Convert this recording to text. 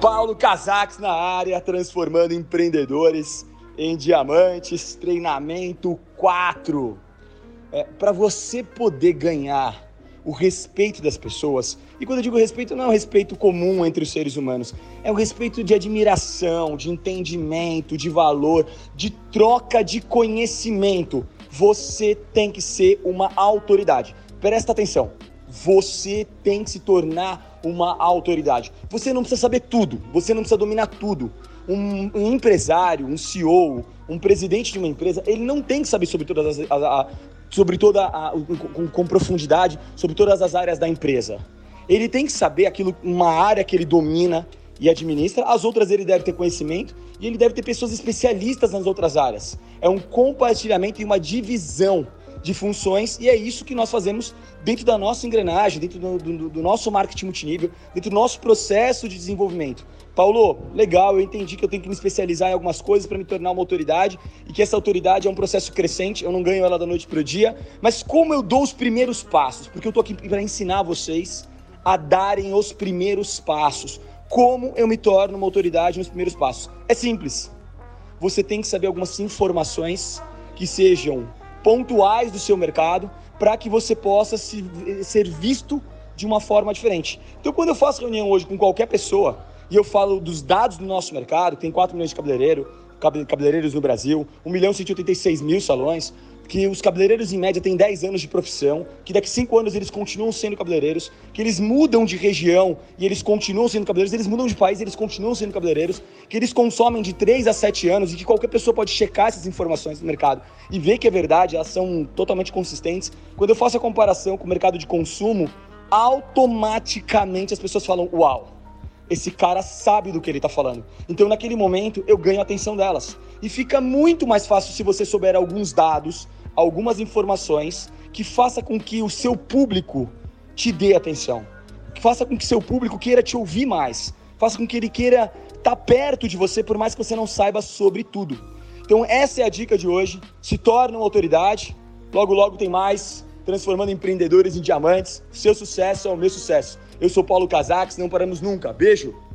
Paulo Casax na área, transformando empreendedores em diamantes. Treinamento 4. É, Para você poder ganhar o respeito das pessoas, e quando eu digo respeito, não é um respeito comum entre os seres humanos, é um respeito de admiração, de entendimento, de valor, de troca de conhecimento. Você tem que ser uma autoridade. Presta atenção. Você tem que se tornar uma autoridade. Você não precisa saber tudo, você não precisa dominar tudo. Um, um empresário, um CEO, um presidente de uma empresa, ele não tem que saber sobre todas as, a, a, sobre toda a, com, com profundidade sobre todas as áreas da empresa. Ele tem que saber aquilo, uma área que ele domina e administra, as outras ele deve ter conhecimento e ele deve ter pessoas especialistas nas outras áreas. É um compartilhamento e uma divisão de funções e é isso que nós fazemos dentro da nossa engrenagem, dentro do, do, do nosso marketing multinível, dentro do nosso processo de desenvolvimento. Paulo, legal, eu entendi que eu tenho que me especializar em algumas coisas para me tornar uma autoridade e que essa autoridade é um processo crescente, eu não ganho ela da noite para o dia, mas como eu dou os primeiros passos? Porque eu estou aqui para ensinar vocês a darem os primeiros passos. Como eu me torno uma autoridade nos primeiros passos? É simples. Você tem que saber algumas informações que sejam pontuais do seu mercado para que você possa se, ser visto de uma forma diferente. Então, quando eu faço reunião hoje com qualquer pessoa e eu falo dos dados do nosso mercado, tem 4 milhões de cabeleireiro, cabeleireiros no Brasil, 1 milhão e 186 mil salões, que os cabeleireiros em média têm 10 anos de profissão, que daqui a 5 anos eles continuam sendo cabeleireiros, que eles mudam de região e eles continuam sendo cabeleireiros, eles mudam de país e eles continuam sendo cabeleireiros, que eles consomem de 3 a 7 anos e que qualquer pessoa pode checar essas informações no mercado e ver que é verdade, elas são totalmente consistentes. Quando eu faço a comparação com o mercado de consumo, automaticamente as pessoas falam: Uau! esse cara sabe do que ele está falando. Então, naquele momento, eu ganho a atenção delas. E fica muito mais fácil se você souber alguns dados, algumas informações que faça com que o seu público te dê atenção. Que faça com que seu público queira te ouvir mais. Faça com que ele queira estar tá perto de você, por mais que você não saiba sobre tudo. Então, essa é a dica de hoje. Se torne uma autoridade. Logo, logo tem mais. Transformando empreendedores em diamantes. Seu sucesso é o meu sucesso. Eu sou Paulo Casax, não paramos nunca. Beijo!